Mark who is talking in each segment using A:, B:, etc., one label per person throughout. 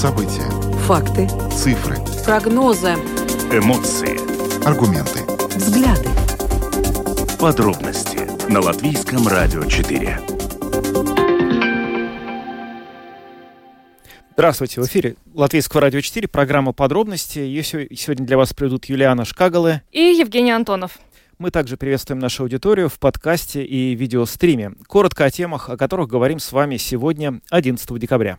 A: События.
B: Факты.
A: Цифры.
B: Прогнозы.
C: Эмоции.
A: Аргументы.
B: Взгляды.
C: Подробности на Латвийском радио 4.
D: Здравствуйте, в эфире Латвийского радио 4, программа «Подробности». Ее сегодня для вас приведут Юлиана Шкагалы
E: и Евгений Антонов.
D: Мы также приветствуем нашу аудиторию в подкасте и видеостриме. Коротко о темах, о которых говорим с вами сегодня, 11 декабря.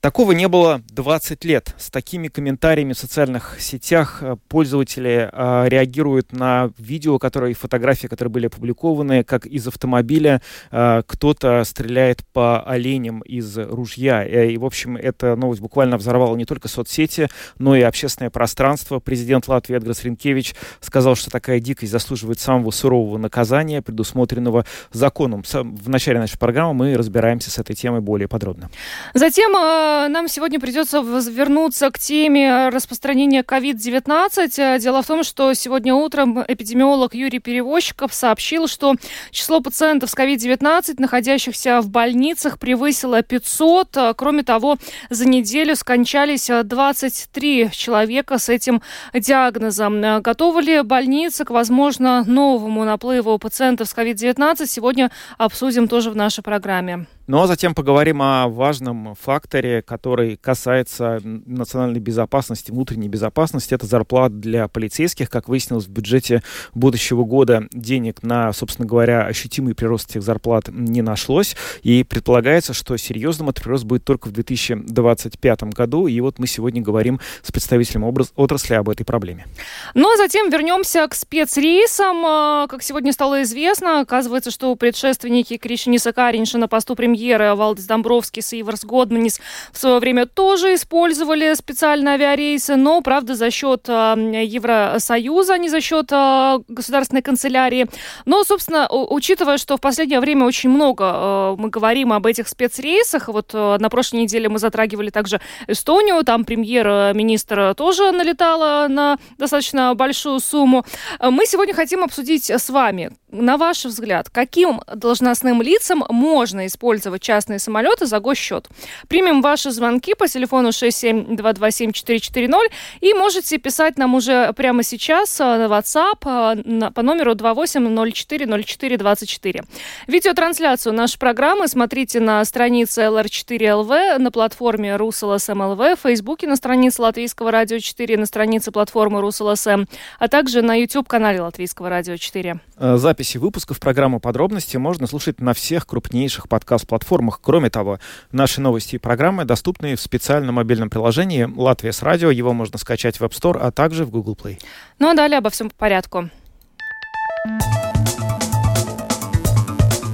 D: Такого не было 20 лет. С такими комментариями в социальных сетях э, пользователи э, реагируют на видео, которые, фотографии, которые были опубликованы, как из автомобиля э, кто-то стреляет по оленям из ружья. Э, и, в общем, эта новость буквально взорвала не только соцсети, но и общественное пространство. Президент Латвии Эдгарс Ринкевич сказал, что такая дикость заслуживает самого сурового наказания, предусмотренного законом. В начале нашей программы мы разбираемся с этой темой более подробно.
E: Затем э, нам сегодня придется вернуться к теме распространения COVID-19. Дело в том, что сегодня утром эпидемиолог Юрий Перевозчиков сообщил, что число пациентов с COVID-19, находящихся в больницах, превысило 500. Кроме того, за неделю скончались 23 человека с этим диагнозом. Готовы ли больницы к, возможно, новому наплыву пациентов с COVID-19? Сегодня обсудим тоже в нашей программе.
D: Ну а затем поговорим о важном факторе, который касается национальной безопасности, внутренней безопасности. Это зарплат для полицейских. Как выяснилось, в бюджете будущего года денег на, собственно говоря, ощутимый прирост этих зарплат не нашлось. И предполагается, что серьезным этот прирост будет только в 2025 году. И вот мы сегодня говорим с представителем отрасли об этой проблеме.
E: Ну а затем вернемся к спецрейсам. А, как сегодня стало известно, оказывается, что предшественники Кришиниса Каринша на посту премьера премьеры Валдис Домбровскис и Иварс Годманис в свое время тоже использовали специальные авиарейсы, но, правда, за счет э, Евросоюза, а не за счет э, государственной канцелярии. Но, собственно, учитывая, что в последнее время очень много мы говорим об этих спецрейсах, вот на прошлой неделе мы затрагивали также Эстонию, там премьер-министр тоже налетала на достаточно большую сумму. Мы сегодня хотим обсудить с вами, на ваш взгляд, каким должностным лицам можно использовать частные самолеты за госсчет. Примем ваши звонки по телефону 67227-440 и можете писать нам уже прямо сейчас э, на WhatsApp э, по номеру 28040424. Видеотрансляцию нашей программы смотрите на странице LR4LV, на платформе RusLSM.LV, в Фейсбуке на странице Латвийского радио 4, на странице платформы RusLSM, а также на YouTube-канале Латвийского радио 4.
D: Э, записи выпусков программы «Подробности» можно слушать на всех крупнейших подкаст-платформах платформах. Кроме того, наши новости и программы доступны в специальном мобильном приложении «Латвия с радио». Его можно скачать в App Store, а также в Google Play.
E: Ну а далее обо всем по порядку.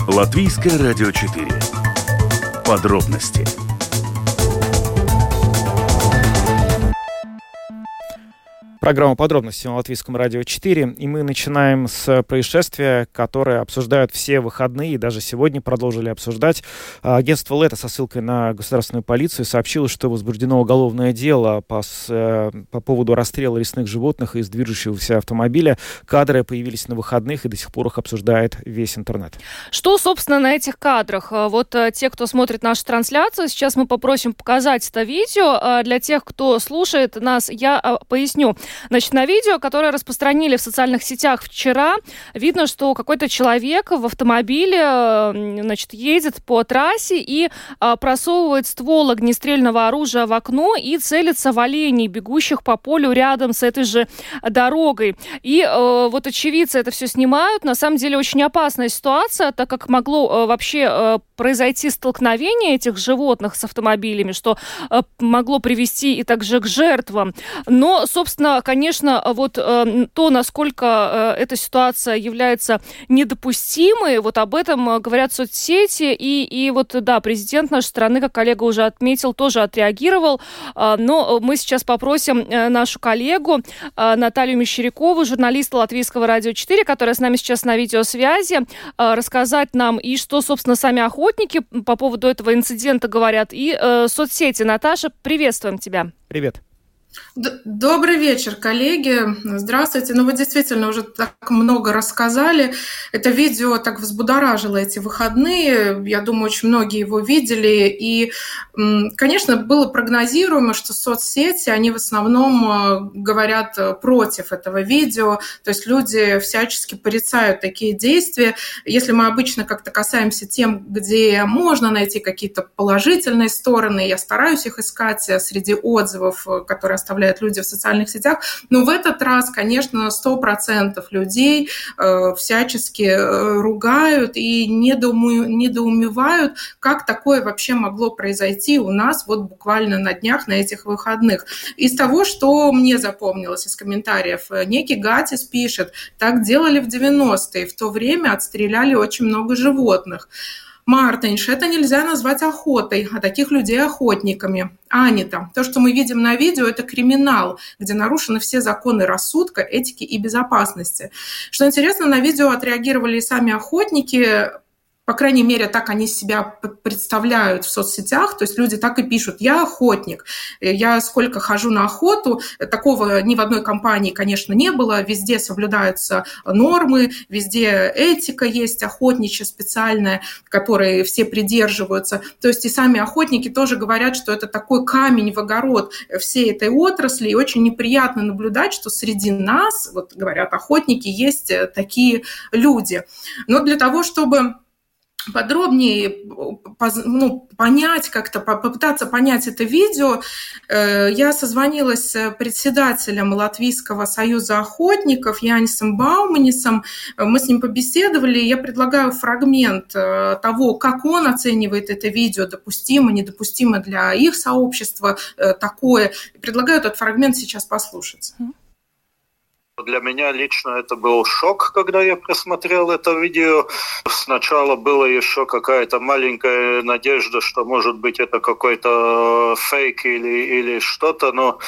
C: Латвийское радио 4. Подробности
D: Программа подробности на Латвийском радио 4. И мы начинаем с происшествия, которое обсуждают все выходные и даже сегодня продолжили обсуждать. Агентство ЛЭТа со ссылкой на государственную полицию сообщило, что возбуждено уголовное дело по, э, по поводу расстрела лесных животных из движущегося автомобиля. Кадры появились на выходных и до сих пор их обсуждает весь интернет.
E: Что, собственно, на этих кадрах? Э, вот э, те, кто смотрит нашу трансляцию, сейчас мы попросим показать это видео. Для тех, кто слушает нас, я поясню. Значит, на видео, которое распространили в социальных сетях вчера, видно, что какой-то человек в автомобиле, значит, едет по трассе и а, просовывает ствол огнестрельного оружия в окно и целится в оленей, бегущих по полю рядом с этой же дорогой. И э, вот очевидцы это все снимают. На самом деле очень опасная ситуация, так как могло э, вообще э, произойти столкновение этих животных с автомобилями, что э, могло привести и также к жертвам. Но, собственно, конечно, вот э, то, насколько э, эта ситуация является недопустимой, вот об этом э, говорят соцсети, и, и вот, да, президент нашей страны, как коллега уже отметил, тоже отреагировал, э, но мы сейчас попросим нашу коллегу э, Наталью Мещерякову, журналиста Латвийского радио 4, которая с нами сейчас на видеосвязи, рассказать нам и что, собственно, сами охотники по поводу этого инцидента говорят, и соцсети. Наташа, приветствуем тебя.
D: Привет.
A: Добрый вечер, коллеги. Здравствуйте. Ну, вы действительно уже так много рассказали. Это видео так взбудоражило эти выходные. Я думаю, очень многие его видели. И, конечно, было прогнозируемо, что соцсети, они в основном э, говорят э, против этого видео. То есть люди всячески порицают такие действия. Если мы обычно как-то касаемся тем, где можно найти какие-то положительные стороны, я стараюсь их искать э, среди отзывов, которые оставляют люди в социальных сетях. Но в этот раз, конечно, 100% людей э, всячески э, ругают и недоумевают, как такое вообще могло произойти у нас вот буквально на днях, на этих выходных. Из того, что мне запомнилось из комментариев, э, некий Гатис пишет, так делали в 90-е, в то время отстреляли очень много животных. Мартинш, это нельзя назвать охотой, а таких людей охотниками. Анита, то, что мы видим на видео, это криминал, где нарушены все законы рассудка, этики и безопасности. Что интересно, на видео отреагировали и сами охотники, по крайней мере, так они себя представляют в соцсетях, то есть люди так и пишут, я охотник, я сколько хожу на охоту, такого ни в одной компании, конечно, не было, везде соблюдаются нормы, везде этика есть охотничья специальная, которой все придерживаются, то есть и сами охотники тоже говорят, что это такой камень в огород всей этой отрасли, и очень неприятно наблюдать, что среди нас, вот говорят охотники, есть такие люди. Но для того, чтобы подробнее ну, понять, как-то попытаться понять это видео, э, я созвонилась с председателем Латвийского союза охотников Янисом Бауманисом. Мы с ним побеседовали. Я предлагаю фрагмент э, того, как он оценивает это видео, допустимо, недопустимо для их сообщества э, такое. Предлагаю этот фрагмент сейчас послушать.
F: Для меня лично это был шок, когда я просмотрел это видео. Сначала была еще какая-то маленькая надежда, что может быть это какой-то фейк или, или что-то, но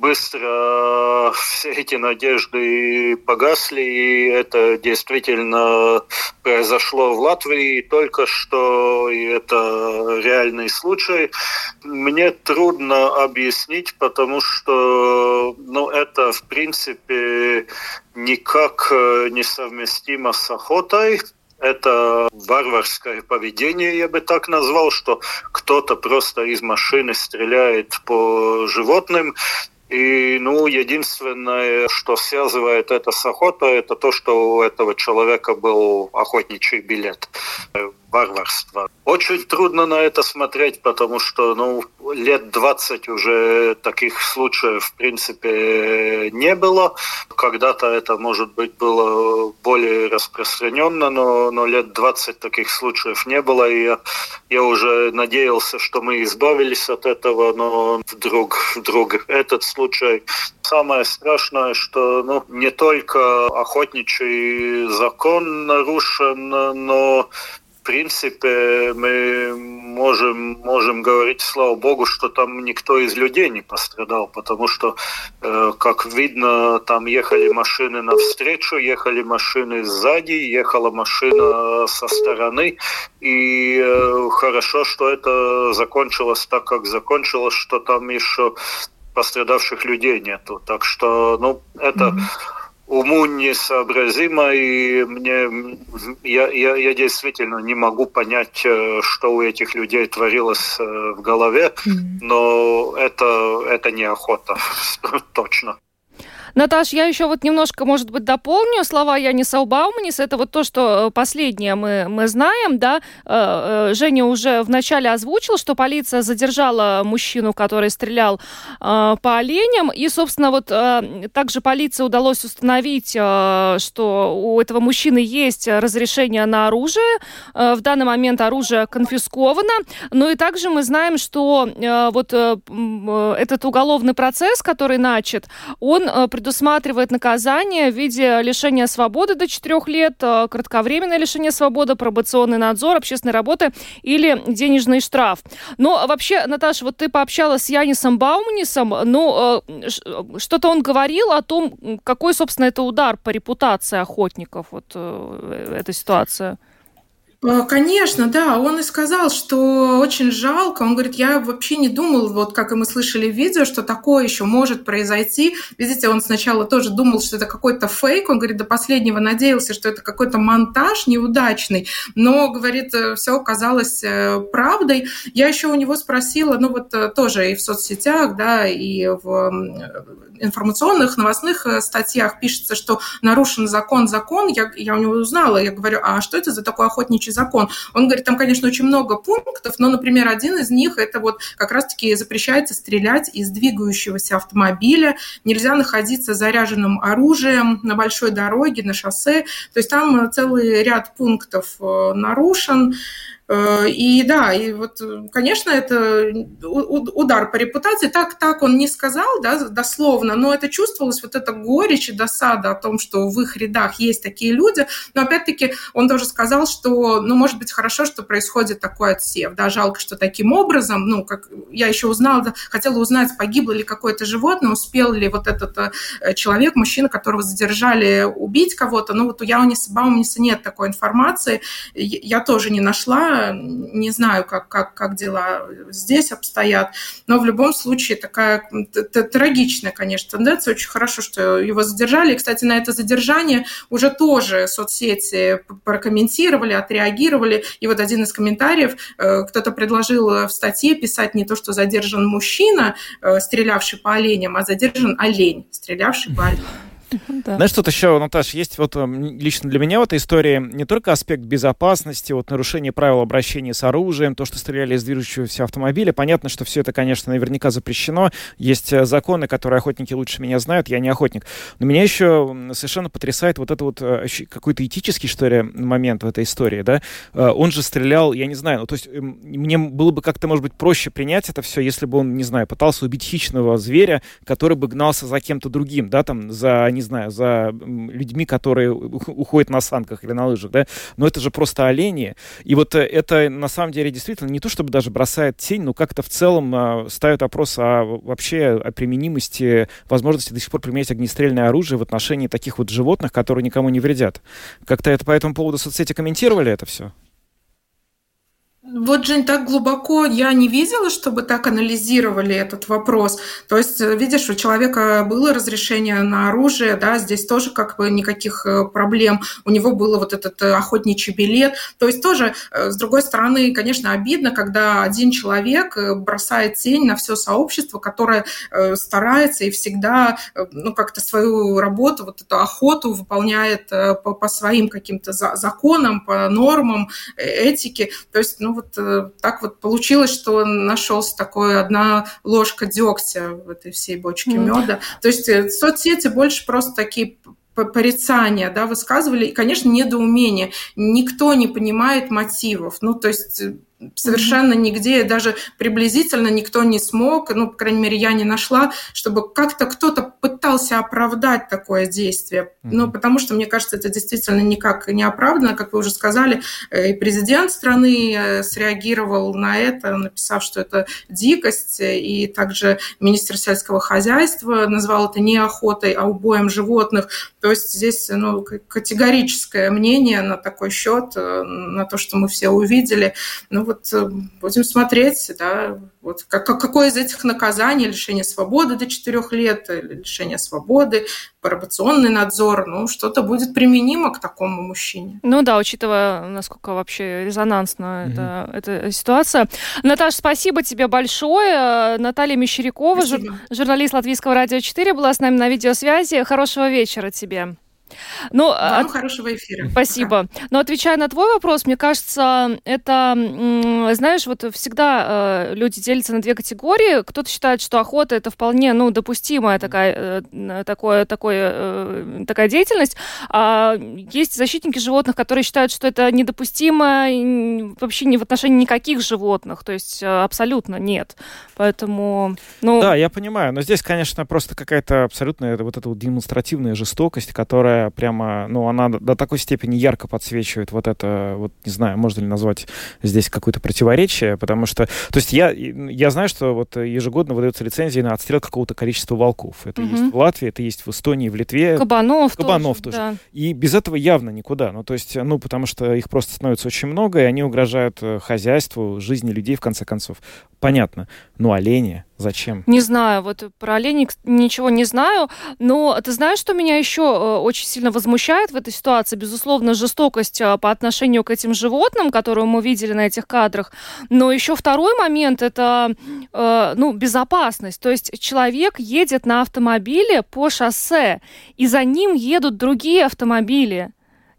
F: быстро все эти надежды погасли, и это действительно произошло в Латвии только что, и это реальный случай. Мне трудно объяснить, потому что ну, это, в принципе, никак не совместимо с охотой, это варварское поведение, я бы так назвал, что кто-то просто из машины стреляет по животным. И, ну, единственное, что связывает это с охотой, это то, что у этого человека был охотничий билет варварство. Очень трудно на это смотреть, потому что ну, лет 20 уже таких случаев в принципе не было. Когда-то это, может быть, было более распространенно, но, но лет 20 таких случаев не было. И я, я уже надеялся, что мы избавились от этого, но вдруг, вдруг этот случай. Самое страшное, что ну, не только охотничий закон нарушен, но принципе, мы можем, можем говорить, слава богу, что там никто из людей не пострадал, потому что, э, как видно, там ехали машины навстречу, ехали машины сзади, ехала машина со стороны, и э, хорошо, что это закончилось так, как закончилось, что там еще пострадавших людей нету. Так что, ну, это... Mm-hmm уму несообразимо, и мне, я, я, я действительно не могу понять, э, что у этих людей творилось э, в голове, но это, это не охота, точно.
E: Наташ, я еще вот немножко, может быть, дополню слова Яниса Убауманис. Это вот то, что э, последнее мы, мы знаем, да. Э, э, Женя уже вначале озвучил, что полиция задержала мужчину, который стрелял по оленям. И, собственно, вот также полиции удалось установить, что у этого мужчины есть разрешение на оружие. В данный момент оружие конфисковано. Ну и также мы знаем, что вот этот уголовный процесс, который начат, он предусматривает наказание в виде лишения свободы до 4 лет, э, кратковременное лишение свободы, пробационный надзор, общественной работы или денежный штраф. Но вообще, Наташа, вот ты пообщалась с Янисом Баумнисом, ну, э, что-то он говорил о том, какой, собственно, это удар по репутации охотников, вот э, эта ситуация.
A: Э, конечно, да. Он и сказал, что очень жалко. Он говорит, я вообще не думал, вот как и мы слышали в видео, что такое еще может произойти. Видите, он сначала тоже думал, что это какой-то фейк. Он говорит, до последнего надеялся, что это какой-то монтаж неудачный. Но, говорит, э, все оказалось э, правдой. Я еще у него спросила, ну вот тоже и в соцсетях, да, и в информационных новостных статьях пишется, что нарушен закон, закон. Я, я у него узнала, я говорю, а что это за такой охотничий охотничий закон. Он говорит, там, конечно, очень много пунктов, но, например, один из них это вот как раз-таки запрещается стрелять из двигающегося автомобиля, нельзя находиться заряженным оружием на большой дороге, на шоссе. То есть там целый ряд пунктов э, нарушен. Э, и да, и вот, конечно, это удар по репутации. Так, так он не сказал, да, дословно, но это чувствовалось, вот эта горечь и досада о том, что в их рядах есть такие люди. Но опять-таки он тоже сказал, что, ну, может быть, хорошо, что происходит такой отсев. Да, жалко, что таким образом, ну, как я еще узнала, хотела узнать, погибло ли какое-то животное, успел ли вот этот э, человек, мужчина, которого задержали, убить кого-то. Ну, вот у Яуниса Баумниса нет такой информации. Я тоже не нашла не знаю, как, как, как дела здесь обстоят, но в любом случае такая трагичная, конечно, тенденция. Очень хорошо, что его задержали. И, кстати, на это задержание уже тоже соцсети прокомментировали, отреагировали. И вот один из комментариев, э, кто-то предложил в статье писать не то, что задержан мужчина, э, стрелявший по оленям, а задержан олень, стрелявший по оленям.
D: Да. Знаешь, тут еще, Наташа, есть вот эм, лично для меня в этой истории не только аспект безопасности, вот нарушение правил обращения с оружием, то, что стреляли из движущегося автомобиля. Понятно, что все это, конечно, наверняка запрещено. Есть э, законы, которые охотники лучше меня знают, я не охотник. Но меня еще совершенно потрясает вот это вот э, какой-то этический, что ли, момент в этой истории, да. Э, он же стрелял, я не знаю, ну, то есть эм, мне было бы как-то, может быть, проще принять это все, если бы он, не знаю, пытался убить хищного зверя, который бы гнался за кем-то другим, да, там, за, не знаю, за людьми, которые уходят на санках или на лыжах, да, но это же просто олени. И вот э, это на самом деле действительно не то, чтобы даже бросает тень, но как-то в целом а, ставит вопрос о вообще о применимости, возможности до сих пор применять огнестрельное оружие в отношении таких вот животных, которые никому не вредят. Как-то это по этому поводу соцсети комментировали это все?
A: Вот, Жень, так глубоко я не видела, чтобы так анализировали этот вопрос. То есть, э, видишь, у человека было разрешение на оружие, да, здесь тоже как бы никаких э, проблем. У него было вот этот э, охотничий билет. То есть тоже, с другой стороны, конечно, обидно, когда один человек бросает тень на все сообщество, которое старается и всегда, ну, как-то свою работу, вот эту охоту выполняет по, по своим каким-то законам, по нормам этики. То есть, ну, вот э, так вот получилось, что нашелся такой одна ложка дегтя в этой всей бочке mm. меда. То есть э, соцсети больше просто такие порицания, да, высказывали, и, конечно, недоумение. Никто не понимает мотивов. Ну, то есть э, совершенно нигде, даже приблизительно никто не смог, ну, по крайней мере, я не нашла, чтобы как-то кто-то пытался оправдать такое действие. Ну, потому что, мне кажется, это действительно никак не оправдано. Как вы уже сказали, э, и президент страны э, среагировал на это, написав, что это дикость, и также министр сельского хозяйства назвал это не охотой, а убоем животных. То есть здесь ну, категорическое мнение на такой счет, э, на то, что мы все увидели. Ну, вот э, будем смотреть, да, вот как, какое из этих наказаний, лишение свободы до 4 лет, или лишение свободы, пробационный надзор, ну, что-то будет применимо к такому мужчине.
E: Ну да, учитывая, насколько вообще резонансна mm эта, эта ситуация. Наташа, спасибо тебе большое. Наталья Мещерякова, жур, журналист Латвийского радио 4, была с нами на видеосвязи. Хорошего вечера тебе.
A: Ну, Вам от... хорошего эфира.
E: Спасибо. Пока. Но отвечая на твой вопрос, мне кажется, это, знаешь, вот всегда э, люди делятся на две категории. Кто-то считает, что охота это вполне, ну, допустимая такая, э, такое, такое, э, такая деятельность. А есть защитники животных, которые считают, что это недопустимо вообще не в отношении никаких животных. То есть абсолютно нет. Поэтому, ну...
D: Да, я понимаю. Но здесь, конечно, просто какая-то абсолютная вот эта вот демонстративная жестокость, которая которая прямо, ну, она до такой степени ярко подсвечивает вот это, вот не знаю, можно ли назвать здесь какое-то противоречие, потому что, то есть я, я знаю, что вот ежегодно выдаются лицензии на отстрел какого-то количества волков. Это угу. есть в Латвии, это есть в Эстонии, в Литве.
E: Кабанов,
D: Кабанов тоже. тоже. Да. И без этого явно никуда. Ну, то есть, ну, потому что их просто становится очень много, и они угрожают э, хозяйству, жизни людей, в конце концов. Понятно. Но олени, Зачем?
E: Не знаю, вот про оленей ничего не знаю, но ты знаешь, что меня еще э, очень сильно возмущает в этой ситуации? Безусловно, жестокость э, по отношению к этим животным, которую мы видели на этих кадрах, но еще второй момент это э, ну, безопасность. То есть человек едет на автомобиле по шоссе, и за ним едут другие автомобили.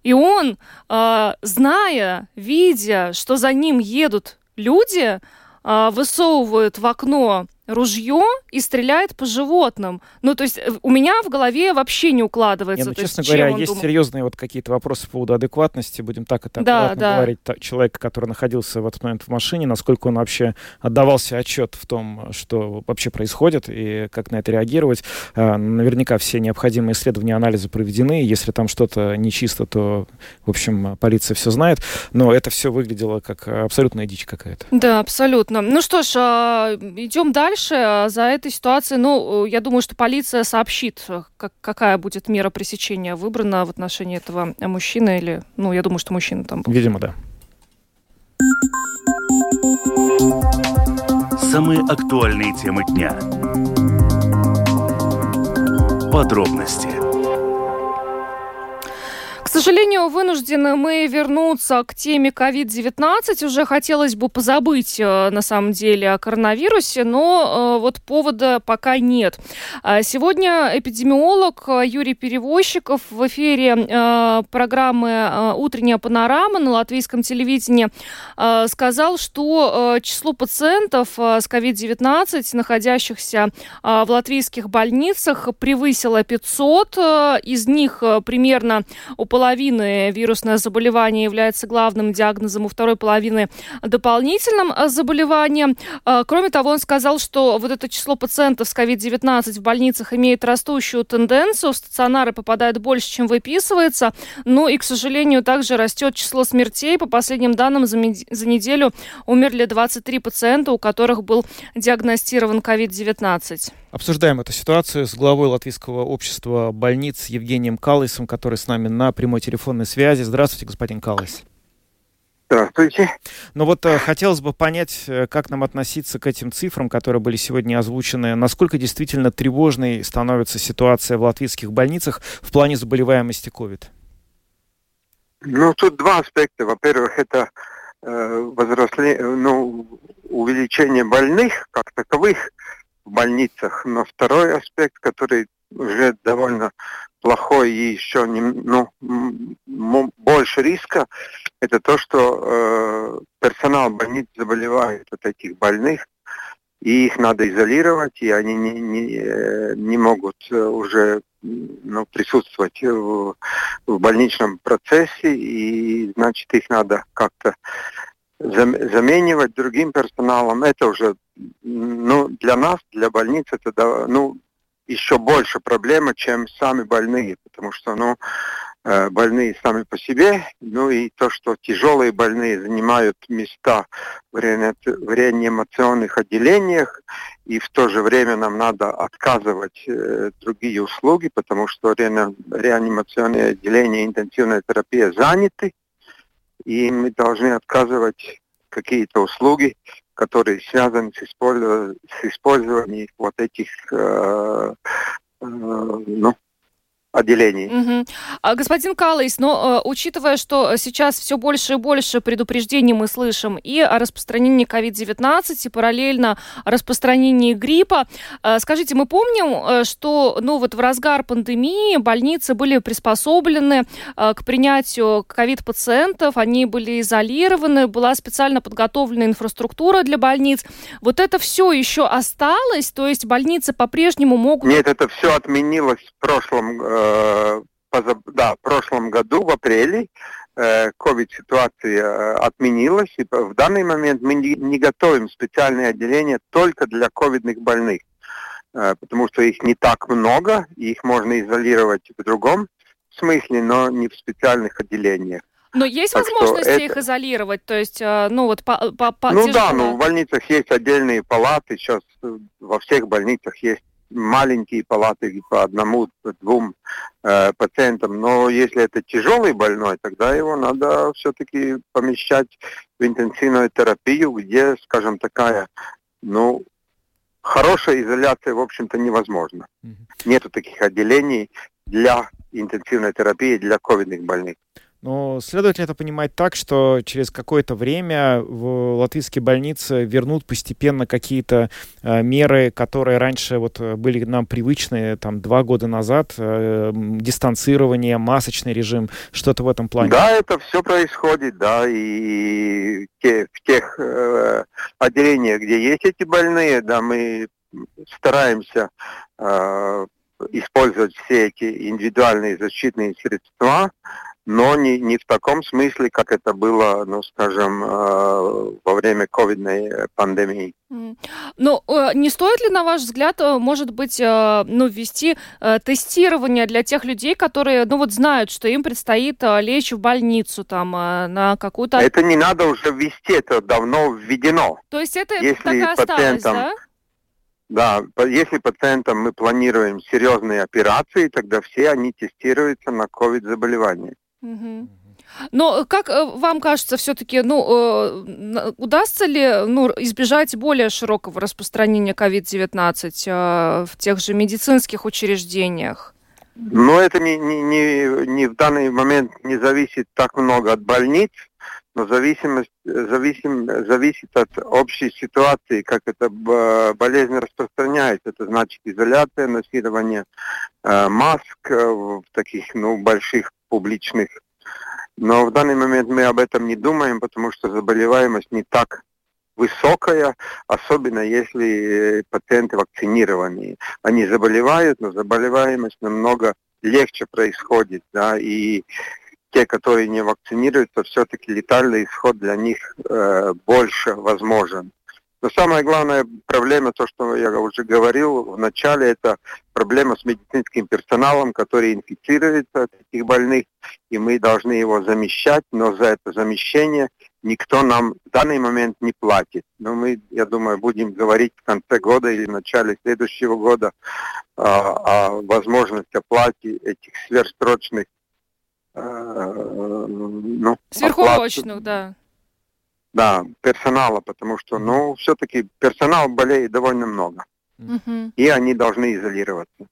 E: И он, зная, видя, что за ним едут люди, высовывают в окно ружье и стреляет по животным. Ну, то есть э, у меня в голове вообще не укладывается.
D: Не, ну, честно есть, говоря, есть думал? серьезные вот какие-то вопросы по поводу адекватности, будем так это да, да. говорить, человека, который находился в этот момент в машине, насколько он вообще отдавался отчет в том, что вообще происходит и как на это реагировать. А, наверняка все необходимые исследования, анализы проведены. Если там что-то нечисто, то, в общем, полиция все знает. Но это все выглядело как абсолютная дичь какая-то.
E: Да, абсолютно. Ну что ж, а, идем дальше дальше а, за этой ситуацией, ну, я думаю, что полиция сообщит, э, как, какая будет мера пресечения выбрана в отношении этого мужчины или, ну, я думаю, что мужчина там был.
D: Видимо, да.
C: Самые актуальные темы дня. Подробности
E: сожалению, вынуждены мы вернуться к теме COVID-19. Уже хотелось бы позабыть, э, на самом деле, о коронавирусе, но э, вот повода пока нет. А сегодня эпидемиолог Юрий Перевозчиков в эфире э, программы «Утренняя панорама» на латвийском телевидении сказал, что число пациентов с COVID-19, находящихся в латвийских больницах, превысило 500. Из них примерно у половины вирусное заболевание является главным диагнозом, у второй половины дополнительным э, заболеванием. Э, кроме того, он сказал, что вот это число пациентов с COVID-19 в больницах имеет растущую тенденцию, в стационары попадает больше, чем выписывается, ну и, к сожалению, также растет число смертей. По последним данным, за, за неделю умерли 23 пациента, у которых был диагностирован COVID-19.
D: Обсуждаем эту ситуацию с главой Латвийского общества больниц Евгением Каллисом, который с нами на прямой телефонной связи. Здравствуйте, господин Каллис.
G: Здравствуйте.
D: Ну вот э, хотелось бы понять, э, как нам относиться к этим цифрам, которые были сегодня озвучены. Насколько действительно тревожной становится ситуация в латвийских больницах в плане заболеваемости COVID?
G: Ну, тут два аспекта. Во-первых, это э, возросле, ну, увеличение больных как таковых, в больницах. Но второй аспект, который уже довольно плохой и еще не, ну, больше риска, это то, что э, персонал больниц заболевает от этих больных, и их надо изолировать, и они не, не, не могут э, уже ну, присутствовать в, в больничном процессе, и значит их надо как-то заменивать другим персоналом. Это уже ну, для нас, для больниц, это ну, еще больше проблема, чем сами больные, потому что ну, э, больные сами по себе, ну и то, что тяжелые больные занимают места в, реани... в реанимационных отделениях, и в то же время нам надо отказывать э, другие услуги, потому что реани... реанимационные отделения интенсивная терапия заняты, и мы должны отказывать какие-то услуги, которые связаны с, использованием, с использованием вот этих э, э, ну, отделений.
E: Угу. А, господин Калайс, но э, учитывая, что сейчас все больше и больше предупреждений мы слышим и о распространении COVID-19, и параллельно о распространении гриппа, э, скажите, мы помним, э, что ну, вот в разгар пандемии больницы были приспособлены э, к принятию COVID-пациентов, они были изолированы, была специально подготовлена инфраструктура для больниц. Вот это все еще осталось, то есть больницы по-прежнему могут...
G: Нет, это все отменилось в прошлом э, Э, да, в прошлом году, в апреле, COVID-ситуация э, отменилась, и в данный момент мы не готовим специальные отделения только для ковидных больных, э, потому что их не так много, и их можно изолировать в другом смысле, но не в специальных отделениях.
E: Но есть
G: Так
E: возможность
G: что
E: их
G: это-
E: изолировать? То есть, э, ну вот по, по, по
G: ну да,
E: тяжело-
G: ну в больницах есть отдельные палаты, сейчас э, во всех больницах есть маленькие палаты по одному, по двум э, пациентам, но если это тяжелый больной, тогда его надо все-таки помещать в интенсивную терапию, где, скажем, такая, ну, хорошая изоляция, в общем-то, невозможна.
D: Мгм.
G: Нету таких отделений для интенсивной терапии для ковидных больных.
D: Но следует ли это понимать так, что через какое-то время в латвийские больницы вернут постепенно какие-то э, меры, которые раньше вот э, были нам привычны, там, два года назад, э, дистанцирование, масочный режим, что-то в этом плане?
G: Да, это все происходит, да, и те- в тех э, отделениях, где есть эти больные, да, мы стараемся э, использовать все эти индивидуальные защитные средства, но не, не в таком смысле, как это было, ну, скажем, э, во время ковидной э, пандемии.
E: Ну, э, не стоит ли, на ваш взгляд, э, может быть, ну, ввести тестирование для тех людей, которые, ну, вот знают, что им предстоит лечь в больницу там на какую-то...
G: Это не надо уже ввести, это давно введено.
E: То есть это
G: если
E: так и осталось, да?
G: Да, если пациентам мы планируем серьезные операции, тогда все они тестируются на COVID-заболевание.
E: Мгм. Но как э, вам кажется, все-таки, ну, э, удастся ли, ну, избежать более широкого распространения COVID-19 э, в тех же медицинских учреждениях?
G: Но это не, не, не, не в данный момент не зависит так много от больниц, но зависимость, зависим, зависит от общей ситуации, как эта болезнь распространяется. Это значит изоляция, носирование э, маск э, в таких ну, больших публичных. Но в данный момент мы об этом не думаем, потому что заболеваемость не так высокая, особенно если э, пациенты вакцинированные. Они заболевают, но заболеваемость намного легче происходит, да, и те, которые не вакцинируются, все-таки летальный исход для них э, больше возможен. Но самая главная проблема, то, что я уже говорил в начале, это проблема с медицинским персоналом, который инфицируется от этих больных, и мы должны его замещать, но за это замещение никто нам в данный момент не платит. Но мы, я думаю, будем говорить в конце года или в начале следующего года а, о возможности оплаты этих сверхсрочных э, ну,
E: Сверхурочных, да.
G: Да, персонала, потому что, ну, все-таки персонал болеет довольно много,
E: Мгм.
G: и они должны изолироваться.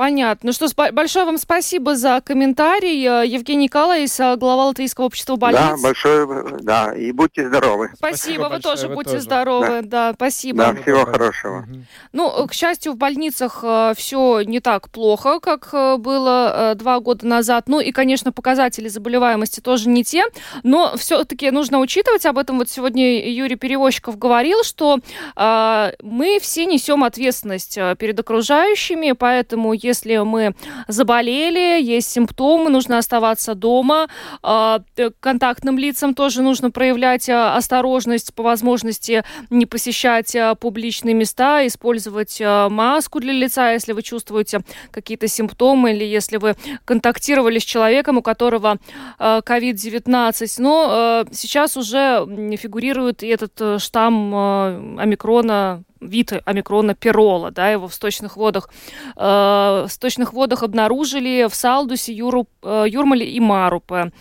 E: Понятно. Ну что, спа- большое вам спасибо за комментарий. Э, Евгений Николаевич, э, глава Латвийского общества больниц.
G: Да, большое, да, и будьте здоровы.
E: Спасибо,
D: Спасибо
E: вы
D: большое,
E: тоже
D: вы
E: будьте
D: тоже.
E: здоровы. Да, спасибо.
G: Да, всего хорошего.
E: Ну, э, к счастью, в больницах все не так плохо, как было два года назад. Ну и, конечно, показатели заболеваемости тоже не те, но все-таки нужно учитывать, об этом вот сегодня Юрий Перевозчиков говорил, что э, мы все несем ответственность перед окружающими, поэтому если мы заболели, есть симптомы, нужно оставаться дома, э, т- контактным лицам тоже нужно проявлять э, осторожность, по возможности не посещать э, публичные места, использовать э, маску для лица, если вы чувствуете какие-то симптомы или если вы контактировали с человеком, у которого э, COVID-19. Но э, сейчас уже фигурирует и этот э, штамм э, омикрона вид омикрона пирола, да, его в сточных водах. Э, в сточных водах обнаружили в Салдусе, Юру, э, Юрмале и Марупе.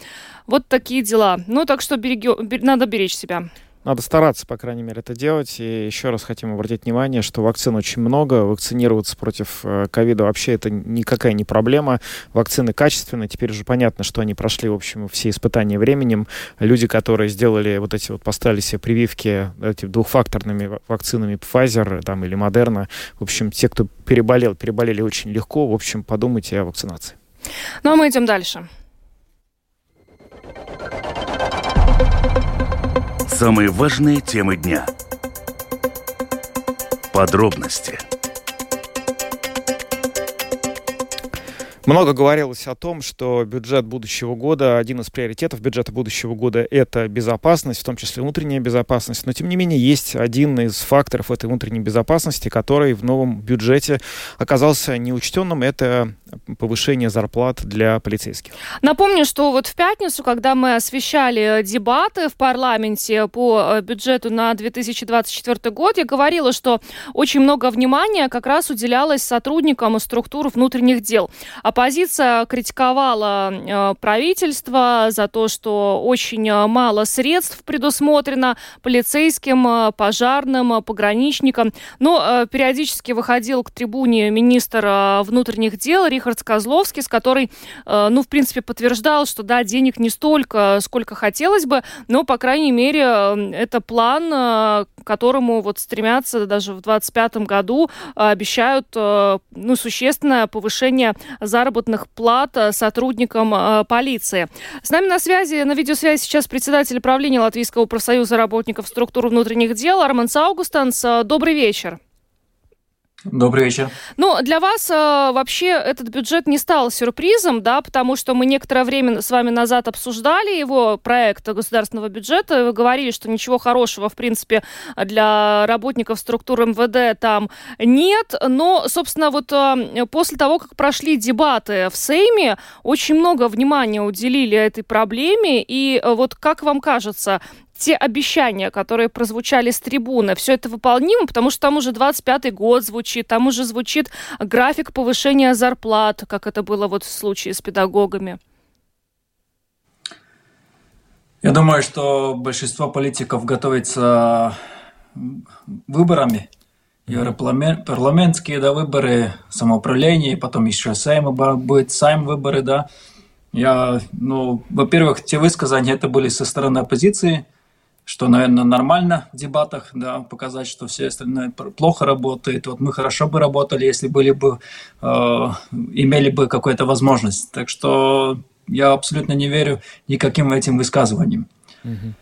E: Вот такие дела. Ну, так что береги- бер- надо беречь себя.
D: Надо стараться, по крайней мере, это делать. И еще раз хотим обратить внимание, что вакцин очень много. Вакцинироваться против э, ковида вообще это никакая не проблема. Вакцины качественные. Теперь уже понятно, что они прошли, в общем, все испытания временем. Люди, которые сделали вот эти вот, поставили себе прививки эти двухфакторными ва- вакцинами Pfizer там, или Moderna, в общем, те, кто переболел, переболели очень легко. В общем, подумайте о вакцинации.
E: Ну, а мы идем дальше.
C: Самые важные темы дня. Подробности.
D: Много говорилось о том, что бюджет будущего года, один из приоритетов бюджета будущего года – это безопасность, в том числе внутренняя безопасность. Но, тем не менее, есть один из факторов этой внутренней безопасности, который в новом бюджете оказался неучтенным – это повышения зарплат для полицейских.
E: Напомню, что вот в пятницу, когда мы освещали дебаты в парламенте по бюджету на 2024 год, я говорила, что очень много внимания как раз уделялось сотрудникам структур внутренних дел. Оппозиция критиковала правительство за то, что очень мало средств предусмотрено полицейским, пожарным, пограничникам. Но периодически выходил к трибуне министр внутренних дел Рихард Козловский, с которой, э, ну, в принципе, подтверждал, что, да, денег не столько, сколько хотелось бы, но, по крайней мере, э, это план, э, к которому вот стремятся даже в 2025 году, обещают, ну, существенное повышение заработных плат сотрудникам полиции. С нами на связи, на видеосвязи сейчас председатель правления Латвийского профсоюза работников структур внутренних дел Арман Саугустанс. Добрый вечер.
H: Добрый вечер.
E: Ну, для вас э, вообще этот бюджет не стал сюрпризом, да, потому что мы некоторое время с вами назад обсуждали его проект государственного бюджета. Вы говорили, что ничего хорошего, в принципе, для работников структуры МВД там нет. Но, собственно, вот э, после того, как прошли дебаты в Сейме, очень много внимания уделили этой проблеме. И э, вот как вам кажется, те обещания, которые прозвучали с трибуны, все это выполнимо, потому что там уже 25-й год звучит, там уже звучит график повышения зарплат, как это было вот в случае с педагогами.
H: Я думаю, что большинство политиков готовится выборами. Европарламентские да, выборы, самоуправление, потом еще Сайм будет, Сайм выборы, да. Я, ну, во-первых, те высказания это были со стороны оппозиции – что, наверное, нормально в дебатах, да, показать, что все остальное плохо работает. Вот мы хорошо бы работали, если были бы, э, имели бы какую-то возможность. Так что я абсолютно не верю никаким этим высказываниям.
D: Угу.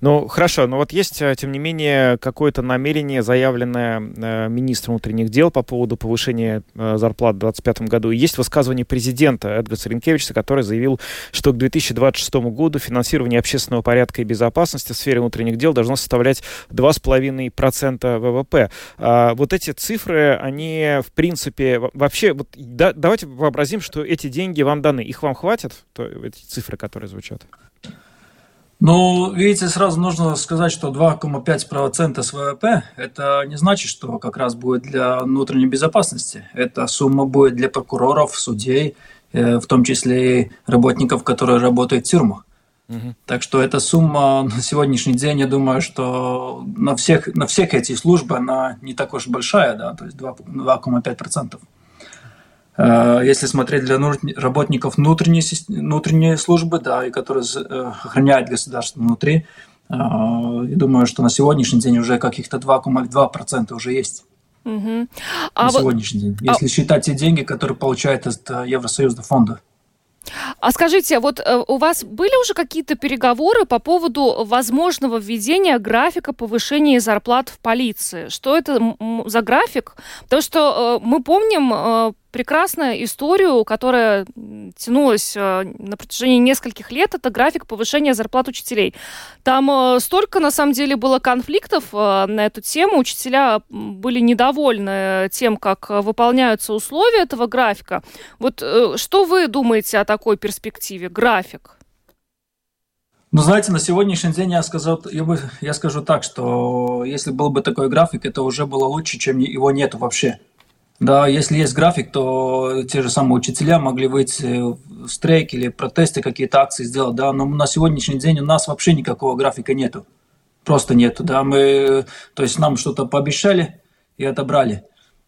D: Ну, хорошо, но вот есть, э, тем не менее, какое-то намерение, заявленное э, министром внутренних дел по поводу повышения э, зарплат в 2025 году. И есть высказывание президента Эдгара Ренкевича, который заявил, что к 2026 году финансирование общественного порядка и безопасности в сфере внутренних дел должно составлять 2,5% ВВП. А вот эти цифры, они, в принципе, вообще, вот, да, давайте вообразим, что эти деньги вам даны. Их вам хватит, то, эти цифры, которые звучат?
H: Ну, видите, сразу нужно сказать, что 2,5% с ВВП – это не значит, что как раз будет для внутренней безопасности. Эта сумма будет для прокуроров, судей, э, в том числе и работников, которые работают в тюрьмах. Угу. Так что эта сумма на сегодняшний день, я думаю, что на всех, на всех эти службы она не так уж большая, да, то есть 2,5%. Э, если смотреть для работников внутренней, внутренней службы, да, и которые э, охраняют государство внутри, э, я думаю, что на сегодняшний день уже каких-то 2,2% уже есть. Угу. А на вот... сегодняшний день. А если а... считать те деньги, которые получают от Евросоюза фонда.
E: А скажите, вот у вас были уже какие-то переговоры по поводу возможного введения графика повышения зарплат в полиции? Что это за график? Потому что мы помним прекрасную историю, которая тянулась э, на протяжении нескольких лет. Это график повышения зарплат учителей. Там э, столько, на самом деле, было конфликтов э, на эту тему. Учителя были недовольны тем, как выполняются условия этого графика. Вот что вы думаете о такой перспективе? График?
H: Ну, знаете, на сегодняшний день я, сказал, я, бы, я скажу так, что если был бы такой график, это уже было лучше, чем его нету вообще. Да, если есть график, то те же самые учителя могли выйти в стрейк или протесты, какие-то акции сделать, да, но на сегодняшний день у нас вообще никакого графика нету. Просто нету, да, мы, то есть нам что-то пообещали и отобрали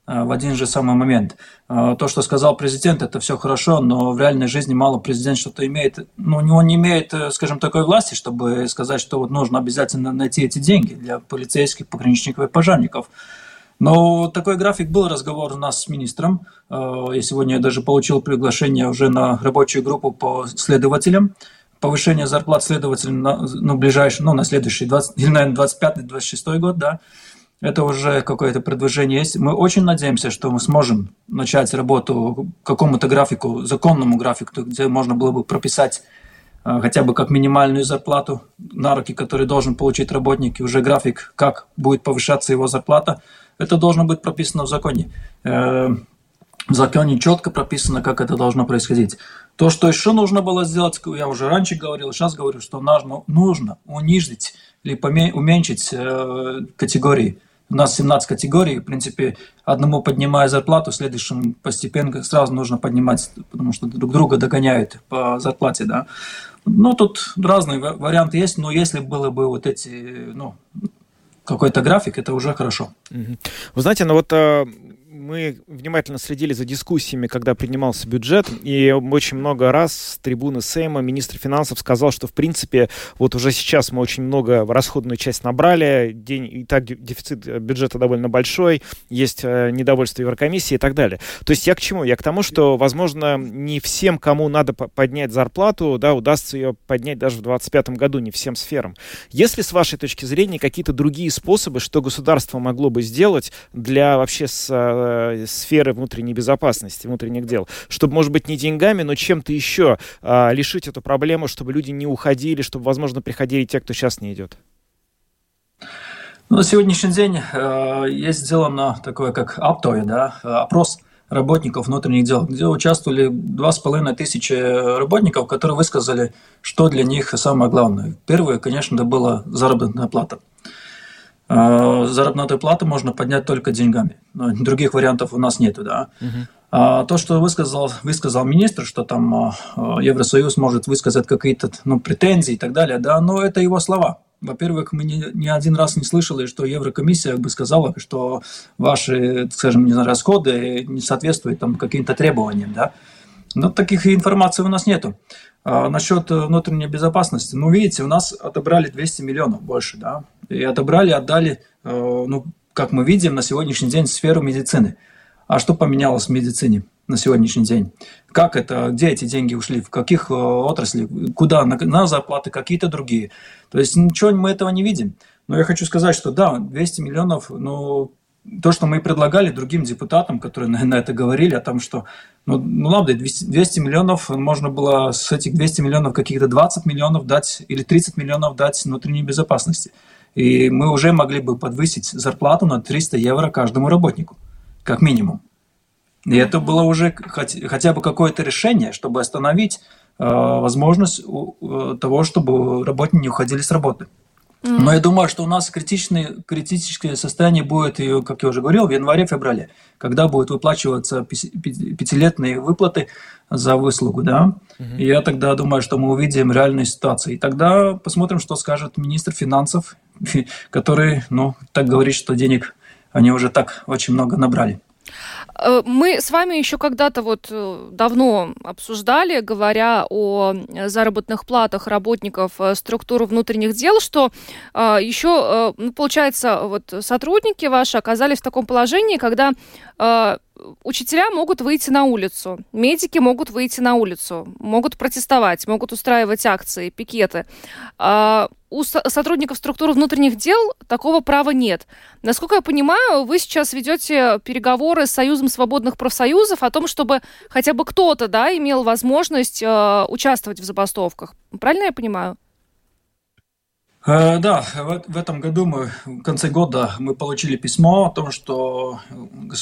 H: а, в один же самый момент. А, то, что сказал президент, это все хорошо, но в реальной жизни мало президент что-то имеет. Ну, он не имеет, э, скажем, такой власти, чтобы сказать, что вот нужно обязательно найти эти деньги для полицейских, пограничников и пожарников. Но такой график был разговор у нас с министром. Э, я сегодня даже получил приглашение уже на рабочую группу по следователям. Повышение зарплат следователям на, ну, ближайший, ну, на следующий, 20, или, наверное, 25-26 год, да. Это уже какое-то продвижение есть. Мы очень надеемся, что мы сможем начать работу какому-то графику, законному графику, где можно было бы прописать э, хотя бы как минимальную зарплату на руки, который должен получить работник, и уже график, как будет повышаться его зарплата – это должно быть прописано в законе. Э, В законе четко прописано, как это должно происходить. То, что еще нужно было сделать, я уже раньше говорил, сейчас говорю, что нужно, нужно унизить или уменьшить э, категории. У нас 17 категорий, в принципе, одному поднимая зарплату, следующему постепенно сразу нужно поднимать, потому что друг друга догоняют по зарплате, да. Ну, тут разные варианты есть, но если было бы вот эти, ну, какой-то график, это уже хорошо.
D: Вы знаете, ну вот э, мы внимательно следили за дискуссиями, когда принимался бюджет, и очень много раз с трибуны Сейма министр финансов сказал, что, в принципе, вот уже сейчас мы очень много расходную часть набрали, день, и так дефицит бюджета довольно большой, есть э, недовольство Еврокомиссии и так далее. То есть я к чему? Я к тому, что, возможно, не всем, кому надо поднять зарплату, да, удастся ее поднять даже в 2025 году, не всем сферам. Если, с вашей точки зрения, какие-то другие способы, что государство могло бы сделать для вообще с э, э, сферы внутренней безопасности, внутренних дел, чтобы, может быть, не деньгами, но чем-то еще э, лишить эту проблему, чтобы люди не уходили, чтобы, возможно, приходили те, кто сейчас не идет?
H: Ну, на сегодняшний день э, есть сделано такое, как Аптоя, да, опрос работников внутренних дел, где участвовали два с половиной тысячи работников, которые высказали, что для них самое главное. Первое, конечно, это была заработная плата. А, заработную плату можно поднять только деньгами. Других вариантов у нас нету, да. А то, что высказал, высказал министр, что там а, Евросоюз может высказать какие-то ну, претензии и так далее, да, но это его слова. Во-первых, мы ни, ни один раз не слышали, что Еврокомиссия бы сказала, что ваши, скажем, не знаю, расходы не соответствуют там каким-то требованиям, да. Но таких информаций у нас нету. А насчет э, внутренней безопасности, ну, видите, у нас отобрали 200 миллионов больше, да, и отобрали, отдали, э, ну, как мы видим, на сегодняшний день сферу медицины. А что поменялось в медицине на сегодняшний день? Как это, где эти деньги ушли, в каких э, отраслях, куда, на, на зарплаты, какие-то другие. То есть ничего мы этого не видим. Но я хочу сказать, что да, 200 миллионов, ну, то, что мы предлагали другим депутатам, которые на, на это говорили, о том, что, ну, ну ладно, 200, 200 миллионов, можно было с этих 200 миллионов каких-то 20 миллионов дать или 30 миллионов дать внутренней безопасности. И мы уже могли бы подвысить зарплату на 300 евро каждому работнику, как минимум. И это было уже хотя бы какое-то решение, чтобы остановить э, возможность э, того, чтобы работники не уходили с работы. Но я думаю, что у нас критичное, критическое состояние будет, как я уже говорил, в январе-феврале, когда будут выплачиваться пятилетные выплаты за выслугу, да. Mm-hmm. И я тогда думаю, что мы увидим реальную ситуацию. И тогда посмотрим, что скажет министр финансов, который, ну, так говорит, что денег они уже так очень много набрали.
E: Э, мы с вами еще когда-то вот э, давно обсуждали, говоря о заработных платах работников э, структуры внутренних дел, что еще, ну, получается, вот сотрудники ваши оказались в таком положении, когда учителя могут выйти на улицу, медики могут выйти на улицу, могут протестовать, могут устраивать акции, пикеты. А у сотрудников структуры внутренних дел такого права нет. Насколько я понимаю, вы сейчас ведете переговоры с Союзом свободных профсоюзов о том, чтобы хотя бы кто-то да, имел возможность э, участвовать в забастовках. Правильно я понимаю?
H: Э, да, в этом году мы в конце года мы получили письмо о том, что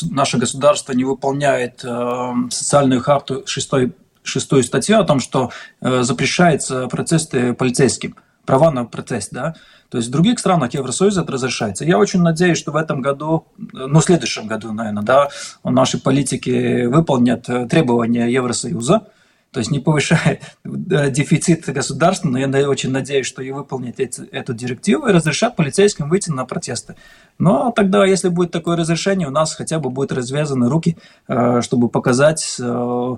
H: наше государство не выполняет э, социальную харту шестой, шестую статью о том, что э, запрещается протесты полицейским, права на протест, да. То есть в других странах Евросоюза это разрешается. Я очень надеюсь, что в этом году, ну, в следующем году, наверное, да, наши политики выполнят требования Евросоюза, то есть не повышая дефицит государства, но я очень надеюсь, что и выполнят эти, эту директиву и разрешат полицейским выйти на протесты. Но тогда, если будет такое разрешение, у нас хотя бы будут развязаны руки, э, чтобы показать э,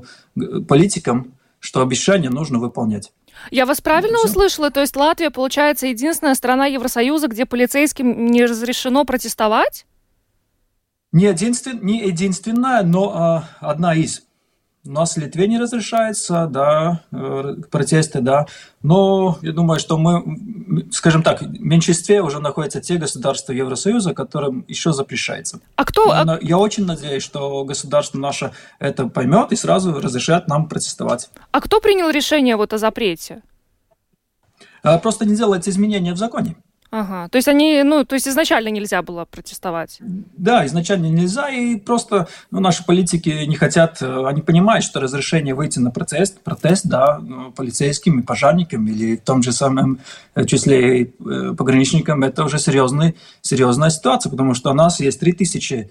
H: политикам, что обещания нужно выполнять.
E: Я вас правильно Все. услышала? То есть Латвия, получается, единственная страна Евросоюза, где полицейским не разрешено протестовать?
H: Не, единствен, не единственная, но а, одна из. У нас в Литве не разрешается, да, э, протесты, да. Но я думаю, что мы, скажем так, в меньшинстве уже находятся те государства Евросоюза, которым еще запрещается.
E: А кто?
H: Я, я очень надеюсь, что государство наше это поймет и сразу разрешает нам протестовать.
E: А кто принял решение вот о запрете?
H: А, просто не делается изменения в законе.
E: Ага, то есть они, ну, то есть изначально нельзя было протестовать?
H: Да, изначально нельзя, и просто ну, наши политики не хотят, э, они понимают, что разрешение выйти на протест, протест, да, ну, полицейским и пожарникам или в том же самом э, числе э, пограничникам, это уже серьезный, серьезная ситуация, потому что у нас есть 3000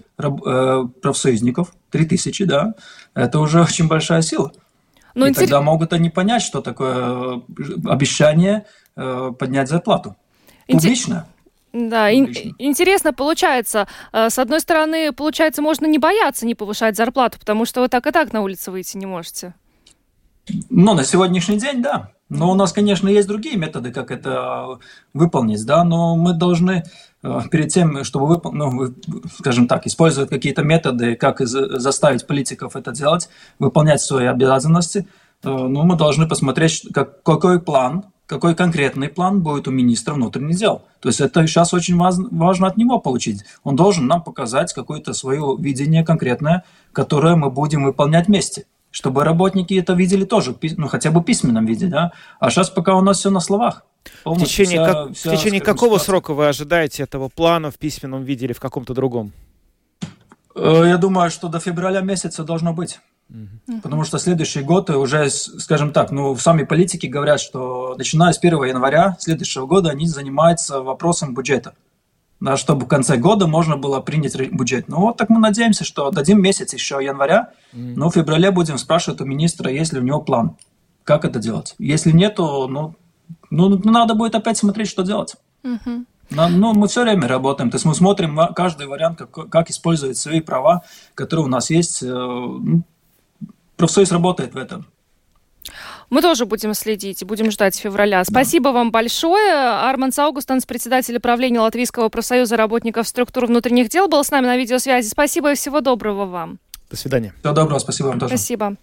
H: профсоюзников, 3000, да, это уже очень большая сила. Ну, и интерес... тогда могут они понять, что такое обещание поднять зарплату. Публично?
E: Да, ин- интересно получается. Э, с одной стороны, получается, можно не бояться не повышать зарплату, потому что вы так и так на улице выйти не можете.
H: Ну, на сегодняшний день, да. Но у нас, конечно, есть другие методы, как это выполнить, да, но мы должны э, перед тем, чтобы, выпол... ну, скажем так, использовать какие-то методы, как заставить политиков это делать, выполнять свои обязанности, э, ну, мы должны посмотреть, как, какой план какой конкретный план будет у министра внутренних дел. То есть это сейчас очень важно от него получить. Он должен нам показать какое-то свое видение конкретное, которое мы будем выполнять вместе чтобы работники это видели тоже, ну, хотя бы в письменном виде, да. А сейчас пока у нас все на словах.
D: В течение, вся, как, вся, в течение какого ситуация. срока вы ожидаете этого плана в письменном виде или в каком-то другом?
H: Э, я думаю, что до февраля месяца должно быть. Угу. Потому что следующий год уже, скажем так, ну, сами политики говорят, что начиная с 1 января следующего года они занимаются вопросом бюджета. Да, чтобы в конце года можно было принять бюджет. Ну вот так мы надеемся, что дадим месяц еще января, но в феврале будем спрашивать у министра, есть ли у него план, как это делать. Если нет, то ну, ну, надо будет опять смотреть, что делать. mm ну, мы все время работаем, то есть мы смотрим каждый вариант, как, как использовать свои права, которые у нас есть. Профсоюз работает в этом.
E: Мы тоже будем следить и будем ждать февраля. Спасибо да. вам большое. Арман Саугустанс, председатель правления Латвийского профсоюза работников структур внутренних дел, был с нами на видеосвязи. Спасибо и всего доброго вам.
D: До свидания.
H: Всего доброго, спасибо вам тоже.
E: Спасибо.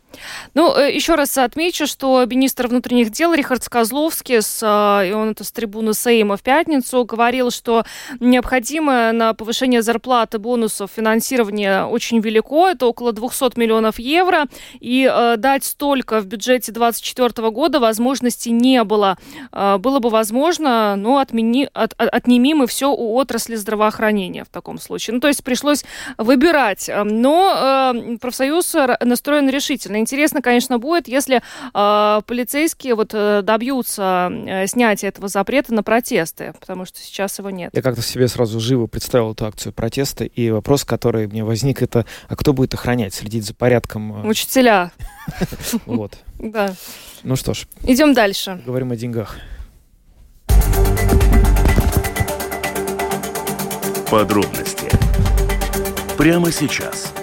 E: Ну, э, еще раз отмечу, что министр внутренних дел Рихард Козловский, э, и он это с трибуны Сейма в пятницу, говорил, что необходимое на повышение зарплаты бонусов финансирование очень велико, это около 200 миллионов евро, и э, дать столько в бюджете 2024 года возможности не было. Было бы возможно, но отмени, от, отними мы все у отрасли здравоохранения в таком случае. Ну, то есть пришлось выбирать. Но профсоюз настроен решительно. Интересно, конечно, будет, если э, полицейские вот э, добьются э, снятия этого запрета на протесты, потому что сейчас его нет.
D: Я как-то себе сразу живо представил эту акцию протеста, и вопрос, который мне возник, это, а кто будет охранять, следить за порядком?
E: Э? Учителя.
D: Вот.
E: Да.
D: Ну что ж.
E: Идем дальше.
D: Говорим о деньгах.
C: Подробности прямо сейчас.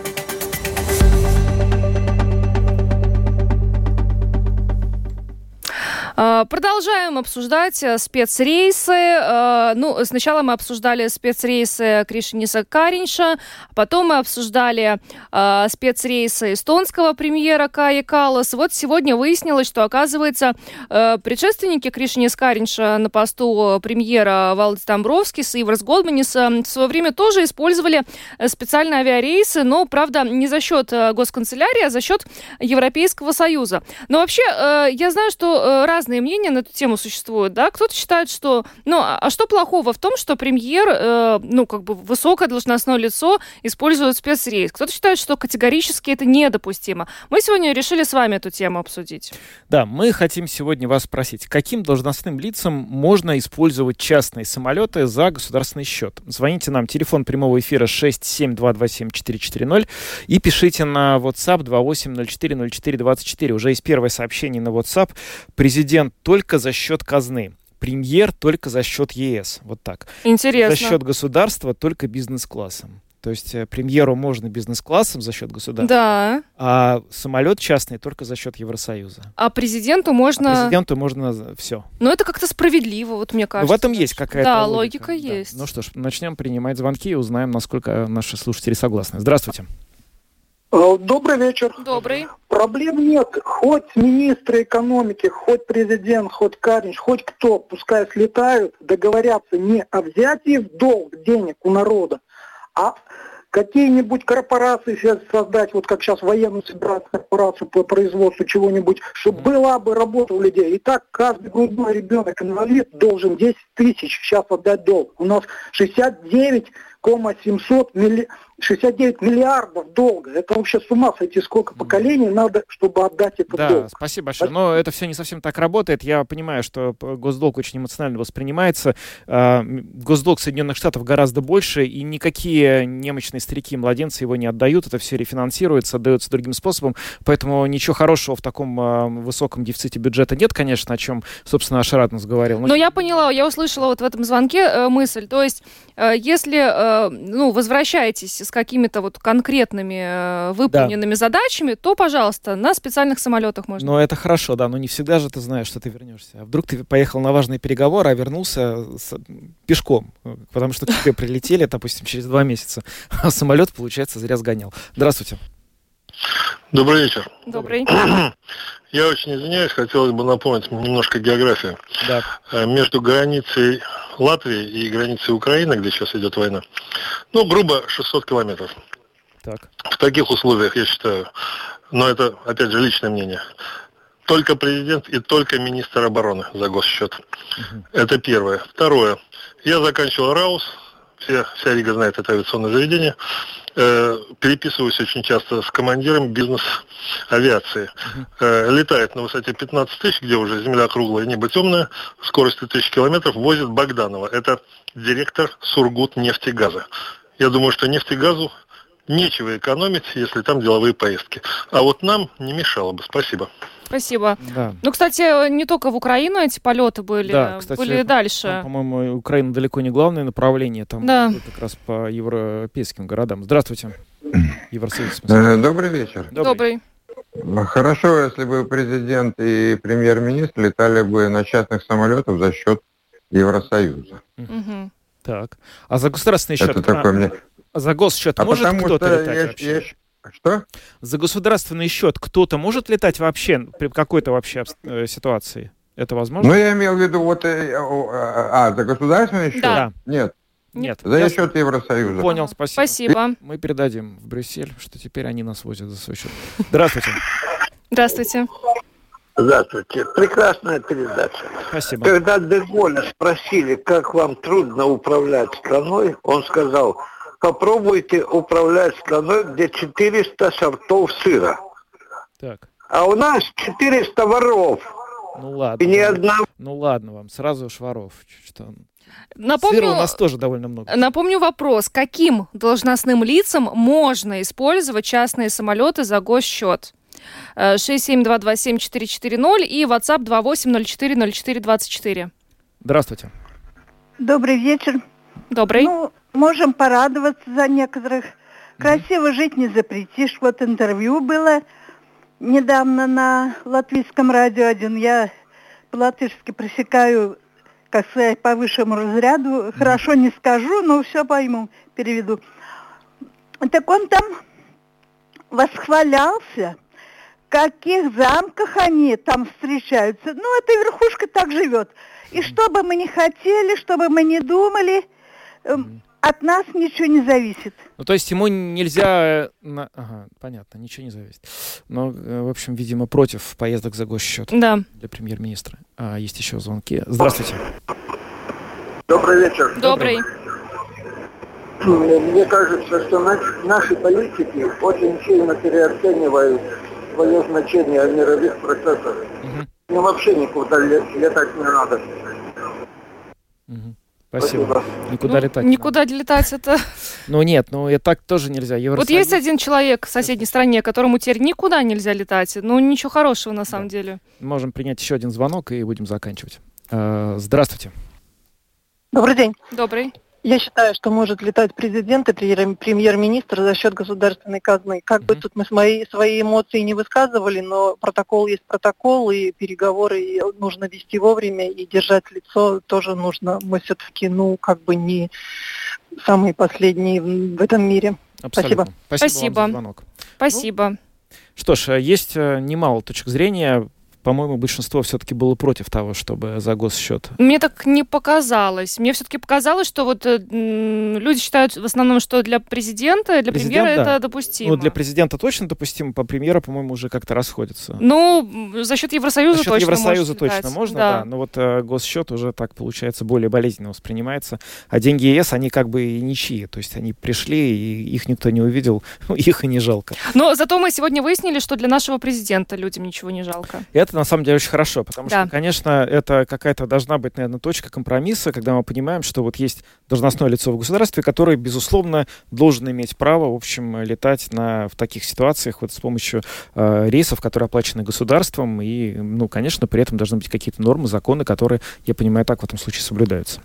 E: Продолжаем обсуждать э, спецрейсы. А, ну, сначала мы обсуждали спецрейсы Кришиниса Каринша, потом мы обсуждали а, спецрейсы эстонского премьера Каи Калас. Вот сегодня выяснилось, что, оказывается, э, предшественники Кришинис Каринша на посту премьера Валдис Тамбровскис и Иварс Голдманис в свое время тоже использовали э, специальные авиарейсы, но, правда, не за счет госканцелярии, а за счет Европейского Союза. Но вообще, я знаю, что разные разные мнения на эту тему существуют, да. Кто-то считает, что, ну, а, а что плохого в том, что премьер, э, ну, как бы высокое должностное лицо использует спецрейс? Кто-то считает, что категорически это недопустимо. Мы сегодня решили с вами эту тему обсудить.
D: Да, мы хотим сегодня вас спросить, каким должностным лицам можно использовать частные самолеты за государственный счет? Звоните нам, телефон прямого эфира 67227-440 и пишите на WhatsApp 28040424. Уже есть первое сообщение на WhatsApp. Президент президент только за счет казны премьер только за счет ЕС. Вот так.
E: Интересно.
D: За счет государства только бизнес-классом. То есть э, премьеру можно бизнес-классом за счет государства,
E: да.
D: а самолет частный только за счет Евросоюза.
E: А президенту можно...
D: А президенту можно все.
E: Но это как-то справедливо, вот мне кажется.
D: в этом есть какая-то
E: Да,
D: логика,
E: логика есть.
D: Ну что ж, начнем принимать звонки и узнаем, насколько наши слушатели согласны. Здравствуйте.
I: Э, добрый вечер.
E: Добрый.
I: Проблем нет. Хоть министры экономики, хоть президент, хоть Каринч, хоть кто, пускай слетают, договорятся не о взятии в долг денег у народа, а какие-нибудь корпорации создать, вот как сейчас военные собирают корпорацию по производству чего-нибудь, чтобы была бы работа у людей. И так каждый грудной ребенок инвалид должен 10 тысяч сейчас отдать долг. У нас 69 700 милли... 69 миллиардов долга. Это вообще с ума сойти, сколько поколений надо, чтобы отдать этот
D: да,
I: долг.
D: спасибо большое. Но это все не совсем так работает. Я понимаю, что госдолг очень эмоционально воспринимается. А, госдолг Соединенных Штатов гораздо больше, и никакие немощные старики и младенцы его не отдают. Это все рефинансируется, отдается другим способом. Поэтому ничего хорошего в таком а, высоком дефиците бюджета нет, конечно, о чем, собственно, Ашарат нас говорил.
E: Но, Но я поняла, я услышала вот в этом звонке э, мысль. То есть, э, если, э, ну, возвращаетесь с какими-то вот конкретными э, выполненными да. задачами, то, пожалуйста, на специальных самолетах можно.
D: Но это хорошо, да, но не всегда же ты знаешь, что ты вернешься. А вдруг ты поехал на важные переговоры, а вернулся с... пешком, потому что к тебе прилетели, допустим, через два месяца, а самолет, получается, зря сгонял. Здравствуйте.
J: Добрый вечер.
E: Добрый.
J: Я очень извиняюсь, хотелось бы напомнить немножко географию.
D: Да.
J: Э, между границей Латвии и границей Украины, где сейчас идет война, ну, грубо 600 километров.
D: Так.
J: В таких условиях, я считаю, но это, опять же, личное мнение, только президент и только министр обороны за госсчет. Угу. Это первое. Второе. Я заканчивал РАУС, все, вся Рига знает это авиационное заведение э, переписываюсь очень часто с командиром бизнес-авиации. Э, летает на высоте 15 тысяч, где уже земля круглая, небо темное, скоростью тысяч километров, возит Богданова. Это директор Сургут нефтегаза. Я думаю, что нефтегазу нечего экономить, если там деловые поездки. А вот нам не мешало бы. Спасибо.
E: Спасибо. Да. Ну, кстати, не только в Украину эти полеты были, да, кстати, были и дальше.
D: По-моему, Украина далеко не главное направление, там да. как раз по европейским городам. Здравствуйте.
K: Евросоюз. Э, добрый вечер.
E: Добрый.
K: Хорошо, если бы президент и премьер-министр летали бы на частных самолетах за счет Евросоюза.
D: Угу. Так. А за государственный счет?
K: Это такое мне...
D: За госсчет а может кто-то летать я, вообще? Я,
K: что?
D: За государственный счет кто-то может летать вообще при какой-то вообще э, ситуации? Это возможно?
K: Ну, я имел в виду вот... Э, а, а, за государственный счет?
E: Да.
K: Нет.
D: Нет.
K: За я... счет Евросоюза.
D: Понял, спасибо.
E: Спасибо.
D: Мы передадим в Брюссель, что теперь они нас возят за свой счет. Здравствуйте.
E: Здравствуйте.
L: Здравствуйте. Прекрасная передача.
D: Спасибо.
L: Когда Деголя спросили, как вам трудно управлять страной, он сказал, попробуйте управлять страной, где 400 сортов сыра.
D: Так.
L: А у нас 400 воров.
D: Ну ладно.
L: И ни одна...
D: Ну ладно вам, сразу уж воров. Что...
E: Напомню,
D: Сыра у нас тоже довольно много.
E: Напомню вопрос. Каким должностным лицам можно использовать частные самолеты за госсчет? 67227-440 и WhatsApp 28040424.
D: Здравствуйте.
M: Добрый вечер.
E: Добрый.
M: Ну, можем порадоваться за некоторых. Красиво жить не запретишь. Вот интервью было недавно на латвийском радио один. Я по-латышски просекаю, как сказать, по высшему разряду. Хорошо не скажу, но все пойму, переведу. Так он там восхвалялся, в каких замках они там встречаются. Ну, эта верхушка так живет. И что бы мы ни хотели, что бы мы ни думали, от нас ничего не зависит.
D: Ну, то есть ему нельзя... Э, ага, понятно, ничего не зависит. Но, э, в общем, видимо, против поездок за госсчет
E: да.
D: для премьер-министра. А, есть еще звонки. Здравствуйте.
L: Добрый вечер.
E: Добрый.
L: Мне кажется, что наши политики очень сильно переоценивают свое значение в мировых процессах. Угу. Им вообще никуда летать не надо.
D: Угу. Спасибо. Спасибо. Никуда ну, летать.
E: Никуда не летать это.
D: Ну нет, ну и так тоже нельзя.
E: Евросоюз... Вот есть один человек в соседней стране, которому теперь никуда нельзя летать. Ну ничего хорошего на самом да. деле.
D: Можем принять еще один звонок и будем заканчивать. Э, здравствуйте.
M: Добрый день.
E: Добрый.
M: Я считаю, что может летать президент и премьер-министр за счет государственной казны. Как mm-hmm. бы тут мы свои, свои эмоции не высказывали, но протокол есть протокол, и переговоры нужно вести вовремя, и держать лицо тоже нужно. Мы все-таки, ну, как бы не самые последние в этом мире.
D: Абсолютно.
E: Спасибо. Спасибо.
D: Спасибо.
E: Спасибо. Ну,
D: что ж, есть э, немало точек зрения по-моему, большинство все-таки было против того, чтобы за госсчет.
E: Мне так не показалось. Мне все-таки показалось, что вот э, люди считают в основном, что для президента, для Президент, премьера да. это допустимо.
D: Ну, для президента точно допустимо, по премьера, по-моему, уже как-то расходится.
E: Ну, за счет Евросоюза
D: за счет
E: точно
D: Евросоюза точно можно, да. да. Но вот э, госсчет уже так, получается, более болезненно воспринимается. А деньги ЕС, они как бы и ничьи. То есть они пришли, и их никто не увидел, их и не жалко.
E: Но зато мы сегодня выяснили, что для нашего президента людям ничего не жалко.
D: И это на самом деле очень хорошо, потому да. что, конечно, это какая-то должна быть, наверное, точка компромисса, когда мы понимаем, что вот есть должностное лицо в государстве, которое, безусловно, должен иметь право, в общем, летать на, в таких ситуациях вот с помощью э, рейсов, которые оплачены государством, и, ну, конечно, при этом должны быть какие-то нормы, законы, которые, я понимаю, так в этом случае соблюдаются.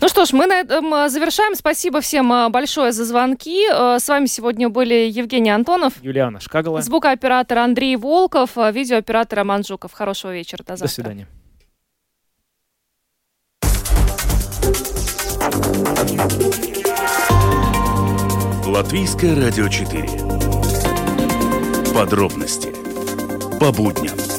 E: Ну что ж, мы на этом э, завершаем. Спасибо всем э, большое за звонки. Э, с вами сегодня были Евгений Антонов,
D: Юлиана Шкагала,
E: звукооператор Андрей Волков, видеооператор Роман Жуков. Хорошего вечера. До завтра.
D: До свидания.
C: Латвийское радио 4. Подробности по будням.